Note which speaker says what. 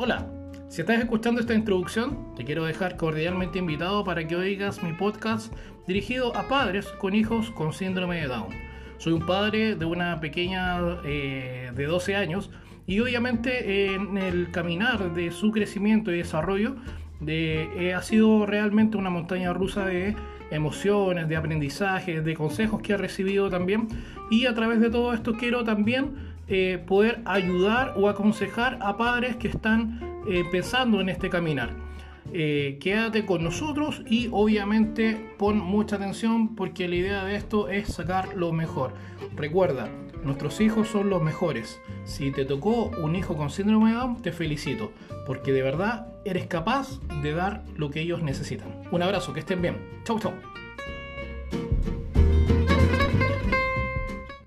Speaker 1: Hola, si estás escuchando esta introducción, te quiero dejar cordialmente invitado para que oigas mi podcast dirigido a padres con hijos con síndrome de Down. Soy un padre de una pequeña eh, de 12 años y obviamente en el caminar de su crecimiento y desarrollo de, eh, ha sido realmente una montaña rusa de emociones, de aprendizaje, de consejos que he recibido también. Y a través de todo esto quiero también eh, poder ayudar o aconsejar a padres que están eh, pensando en este caminar. quédate con nosotros y obviamente pon mucha atención porque la idea de esto es sacar lo mejor. Recuerda, Nuestros hijos son los mejores. Si te tocó un hijo con síndrome de Down, te felicito, porque de verdad eres capaz de dar lo que ellos necesitan. Un abrazo, que estén bien. Chau, chau.